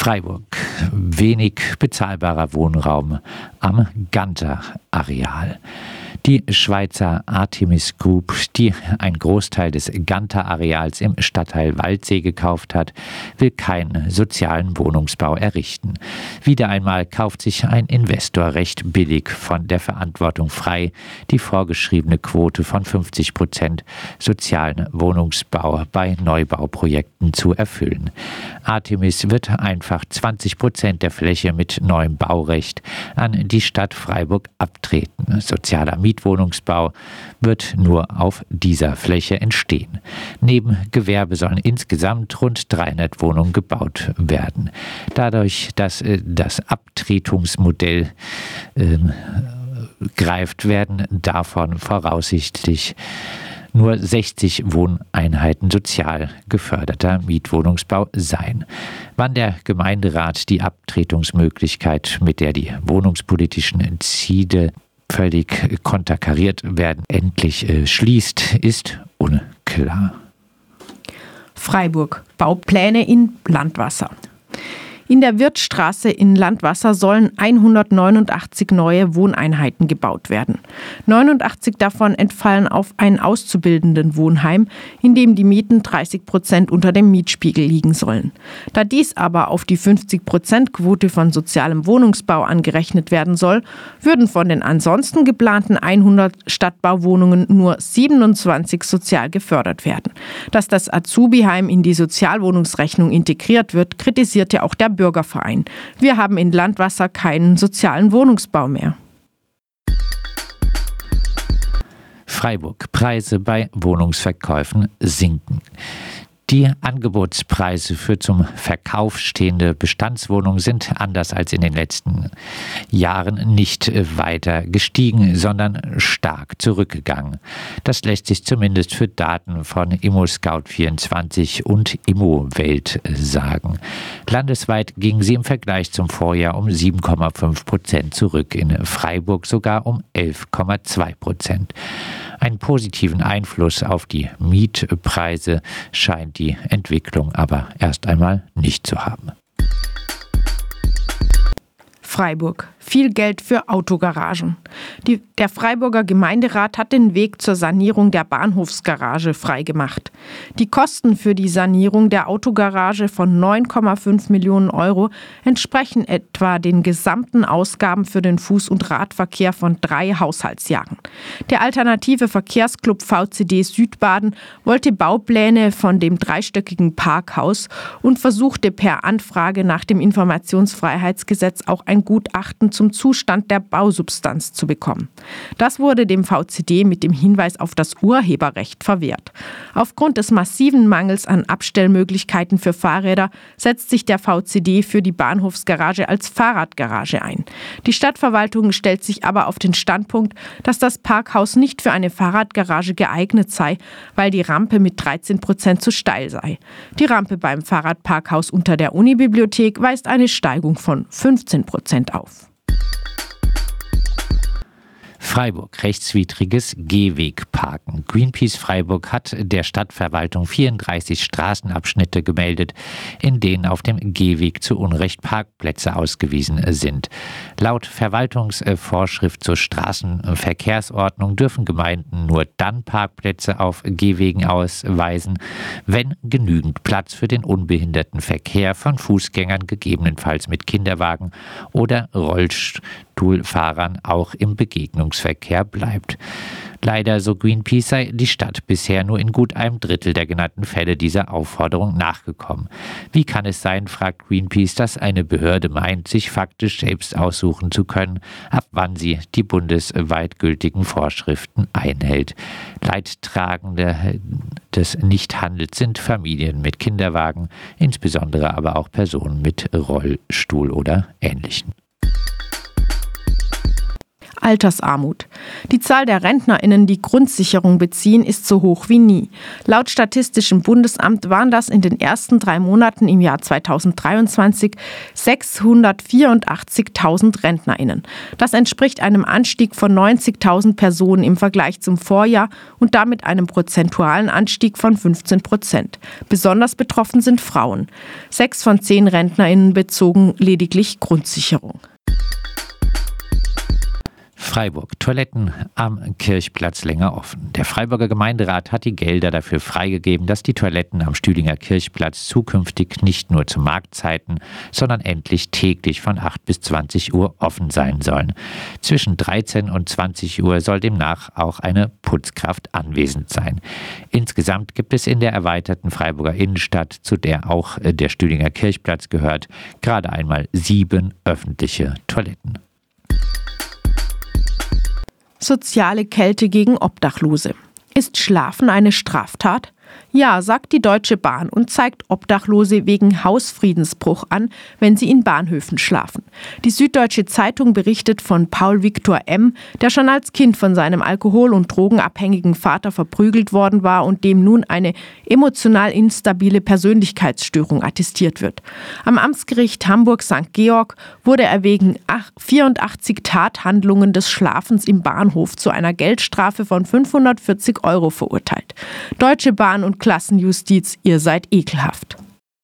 Freiburg. Wenig bezahlbarer Wohnraum am Ganter-Areal. Die Schweizer Artemis Group, die einen Großteil des Ganter-Areals im Stadtteil Waldsee gekauft hat, will keinen sozialen Wohnungsbau errichten. Wieder einmal kauft sich ein Investor recht billig von der Verantwortung frei, die vorgeschriebene Quote von 50 Prozent sozialen Wohnungsbau bei Neubauprojekten zu erfüllen. Artemis wird einfach 20 Prozent der Fläche mit neuem Baurecht an die Stadt Freiburg abtreten. Sozialer Mietwohnungsbau wird nur auf dieser Fläche entstehen. Neben Gewerbe sollen insgesamt rund 300 Wohnungen gebaut werden. Dadurch, dass äh, das Abtretungsmodell äh, greift, werden davon voraussichtlich nur 60 Wohneinheiten sozial geförderter Mietwohnungsbau sein. Wann der Gemeinderat die Abtretungsmöglichkeit, mit der die wohnungspolitischen Ziele völlig konterkariert werden, endlich äh, schließt, ist unklar. Freiburg. Baupläne in Landwasser. In der Wirtstraße in Landwasser sollen 189 neue Wohneinheiten gebaut werden. 89 davon entfallen auf ein auszubildenden Wohnheim, in dem die Mieten 30 Prozent unter dem Mietspiegel liegen sollen. Da dies aber auf die 50 Prozent Quote von sozialem Wohnungsbau angerechnet werden soll, würden von den ansonsten geplanten 100 Stadtbauwohnungen nur 27 sozial gefördert werden. Dass das Azubi-Heim in die Sozialwohnungsrechnung integriert wird, kritisierte auch der Bürgerverein. Wir haben in Landwasser keinen sozialen Wohnungsbau mehr. Freiburg. Preise bei Wohnungsverkäufen sinken. Die Angebotspreise für zum Verkauf stehende Bestandswohnungen sind anders als in den letzten Jahren nicht weiter gestiegen, sondern stark zurückgegangen. Das lässt sich zumindest für Daten von ImmoScout24 und ImmoWelt sagen. Landesweit gingen sie im Vergleich zum Vorjahr um 7,5 Prozent zurück, in Freiburg sogar um 11,2 Prozent. Einen positiven Einfluss auf die Mietpreise scheint die Entwicklung aber erst einmal nicht zu haben. Freiburg. Viel Geld für Autogaragen. Die, der Freiburger Gemeinderat hat den Weg zur Sanierung der Bahnhofsgarage freigemacht. Die Kosten für die Sanierung der Autogarage von 9,5 Millionen Euro entsprechen etwa den gesamten Ausgaben für den Fuß- und Radverkehr von drei Haushaltsjahren. Der alternative Verkehrsclub VCD Südbaden wollte Baupläne von dem dreistöckigen Parkhaus und versuchte per Anfrage nach dem Informationsfreiheitsgesetz auch ein Gutachten zum Zustand der Bausubstanz zu bekommen. Das wurde dem VCD mit dem Hinweis auf das Urheberrecht verwehrt. Aufgrund des massiven Mangels an Abstellmöglichkeiten für Fahrräder setzt sich der VCD für die Bahnhofsgarage als Fahrradgarage ein. Die Stadtverwaltung stellt sich aber auf den Standpunkt, dass das Parkhaus nicht für eine Fahrradgarage geeignet sei, weil die Rampe mit 13 Prozent zu steil sei. Die Rampe beim Fahrradparkhaus unter der Unibibliothek weist eine Steigung von 15 Prozent auf. Freiburg, rechtswidriges Gehwegparken. Greenpeace Freiburg hat der Stadtverwaltung 34 Straßenabschnitte gemeldet, in denen auf dem Gehweg zu Unrecht Parkplätze ausgewiesen sind. Laut Verwaltungsvorschrift zur Straßenverkehrsordnung dürfen Gemeinden nur dann Parkplätze auf Gehwegen ausweisen, wenn genügend Platz für den unbehinderten Verkehr von Fußgängern, gegebenenfalls mit Kinderwagen oder Rollstuhlfahrern auch im Begegnungs Berufsverkehr bleibt. Leider, so Greenpeace, sei die Stadt bisher nur in gut einem Drittel der genannten Fälle dieser Aufforderung nachgekommen. Wie kann es sein, fragt Greenpeace, dass eine Behörde meint, sich faktisch selbst aussuchen zu können, ab wann sie die bundesweit gültigen Vorschriften einhält. Leidtragende des Nichthandels sind Familien mit Kinderwagen, insbesondere aber auch Personen mit Rollstuhl oder Ähnlichem. Altersarmut. Die Zahl der RentnerInnen, die Grundsicherung beziehen, ist so hoch wie nie. Laut Statistischem Bundesamt waren das in den ersten drei Monaten im Jahr 2023 684.000 RentnerInnen. Das entspricht einem Anstieg von 90.000 Personen im Vergleich zum Vorjahr und damit einem prozentualen Anstieg von 15 Prozent. Besonders betroffen sind Frauen. Sechs von zehn RentnerInnen bezogen lediglich Grundsicherung. Freiburg. Toiletten am Kirchplatz länger offen. Der Freiburger Gemeinderat hat die Gelder dafür freigegeben, dass die Toiletten am Stühlinger Kirchplatz zukünftig nicht nur zu Marktzeiten, sondern endlich täglich von 8 bis 20 Uhr offen sein sollen. Zwischen 13 und 20 Uhr soll demnach auch eine Putzkraft anwesend sein. Insgesamt gibt es in der erweiterten Freiburger Innenstadt, zu der auch der Stühlinger Kirchplatz gehört, gerade einmal sieben öffentliche Toiletten. Soziale Kälte gegen Obdachlose. Ist Schlafen eine Straftat? Ja, sagt die Deutsche Bahn und zeigt Obdachlose wegen Hausfriedensbruch an, wenn sie in Bahnhöfen schlafen. Die Süddeutsche Zeitung berichtet von Paul Viktor M., der schon als Kind von seinem alkohol- und drogenabhängigen Vater verprügelt worden war und dem nun eine emotional instabile Persönlichkeitsstörung attestiert wird. Am Amtsgericht Hamburg-St. Georg wurde er wegen 84 Tathandlungen des Schlafens im Bahnhof zu einer Geldstrafe von 540 Euro verurteilt. Deutsche Bahn und Klassenjustiz, ihr seid ekelhaft.